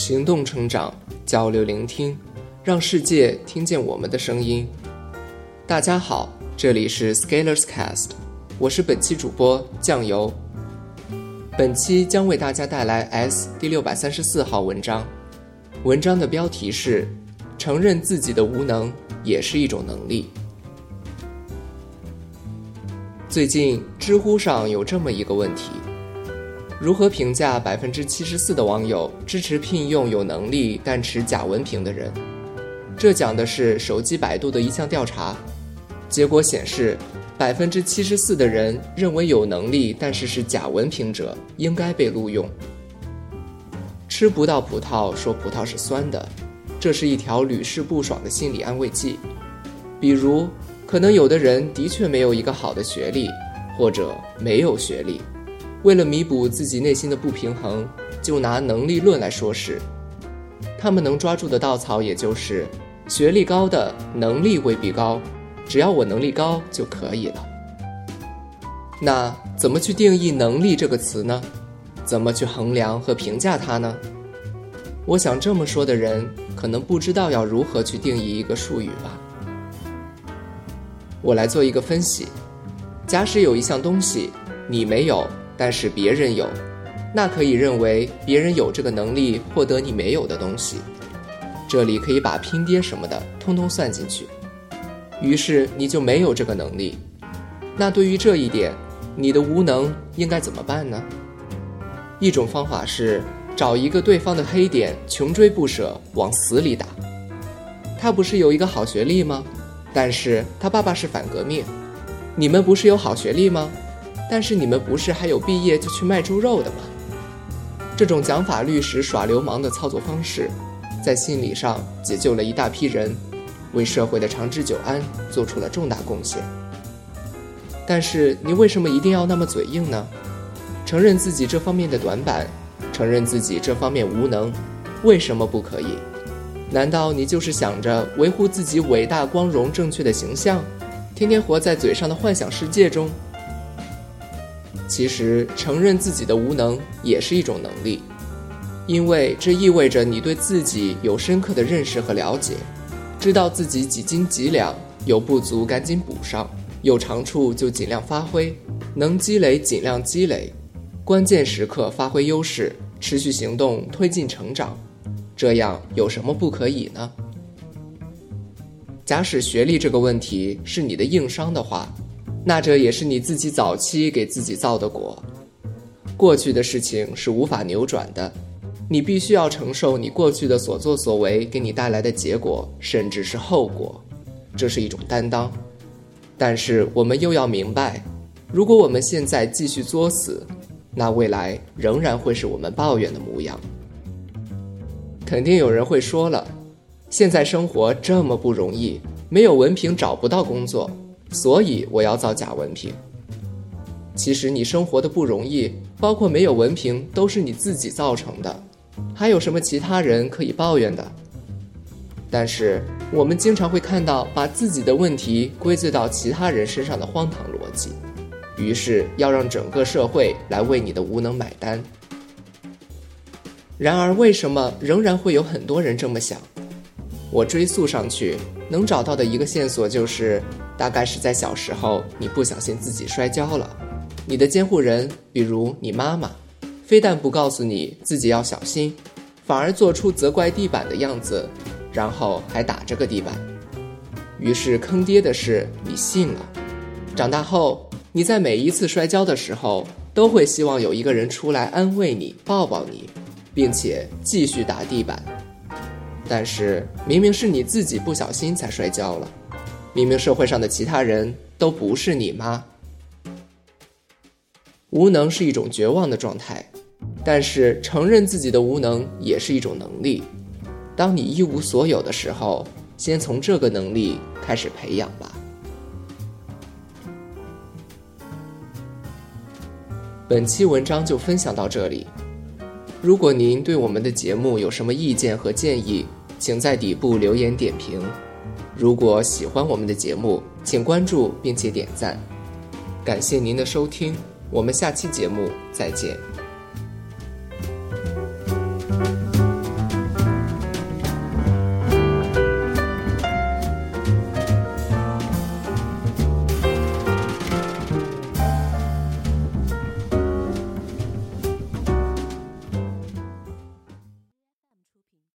行动成长，交流聆听，让世界听见我们的声音。大家好，这里是 Scalers Cast，我是本期主播酱油。本期将为大家带来 S 第六百三十四号文章，文章的标题是“承认自己的无能也是一种能力”。最近，知乎上有这么一个问题。如何评价百分之七十四的网友支持聘用有能力但持假文凭的人？这讲的是手机百度的一项调查，结果显示，百分之七十四的人认为有能力但是是假文凭者应该被录用。吃不到葡萄说葡萄是酸的，这是一条屡试不爽的心理安慰剂。比如，可能有的人的确没有一个好的学历，或者没有学历。为了弥补自己内心的不平衡，就拿能力论来说事。他们能抓住的稻草，也就是学历高的能力未必高，只要我能力高就可以了。那怎么去定义“能力”这个词呢？怎么去衡量和评价它呢？我想这么说的人，可能不知道要如何去定义一个术语吧。我来做一个分析：假使有一项东西，你没有。但是别人有，那可以认为别人有这个能力获得你没有的东西。这里可以把拼爹什么的通通算进去。于是你就没有这个能力。那对于这一点，你的无能应该怎么办呢？一种方法是找一个对方的黑点，穷追不舍，往死里打。他不是有一个好学历吗？但是他爸爸是反革命。你们不是有好学历吗？但是你们不是还有毕业就去卖猪肉的吗？这种讲法律时耍流氓的操作方式，在心理上解救了一大批人，为社会的长治久安做出了重大贡献。但是你为什么一定要那么嘴硬呢？承认自己这方面的短板，承认自己这方面无能，为什么不可以？难道你就是想着维护自己伟大、光荣、正确的形象，天天活在嘴上的幻想世界中？其实，承认自己的无能也是一种能力，因为这意味着你对自己有深刻的认识和了解，知道自己几斤几两，有不足赶紧补上，有长处就尽量发挥，能积累尽量积累，关键时刻发挥优势，持续行动推进成长，这样有什么不可以呢？假使学历这个问题是你的硬伤的话。那这也是你自己早期给自己造的果。过去的事情是无法扭转的，你必须要承受你过去的所作所为给你带来的结果，甚至是后果。这是一种担当。但是我们又要明白，如果我们现在继续作死，那未来仍然会是我们抱怨的模样。肯定有人会说了，现在生活这么不容易，没有文凭找不到工作。所以我要造假文凭。其实你生活的不容易，包括没有文凭，都是你自己造成的，还有什么其他人可以抱怨的？但是我们经常会看到把自己的问题归罪到其他人身上的荒唐逻辑，于是要让整个社会来为你的无能买单。然而，为什么仍然会有很多人这么想？我追溯上去，能找到的一个线索就是。大概是在小时候，你不小心自己摔跤了，你的监护人，比如你妈妈，非但不告诉你自己要小心，反而做出责怪地板的样子，然后还打这个地板。于是坑爹的事你信了。长大后，你在每一次摔跤的时候，都会希望有一个人出来安慰你、抱抱你，并且继续打地板。但是明明是你自己不小心才摔跤了。明明社会上的其他人都不是你妈。无能是一种绝望的状态，但是承认自己的无能也是一种能力。当你一无所有的时候，先从这个能力开始培养吧。本期文章就分享到这里。如果您对我们的节目有什么意见和建议，请在底部留言点评。如果喜欢我们的节目，请关注并且点赞，感谢您的收听，我们下期节目再见。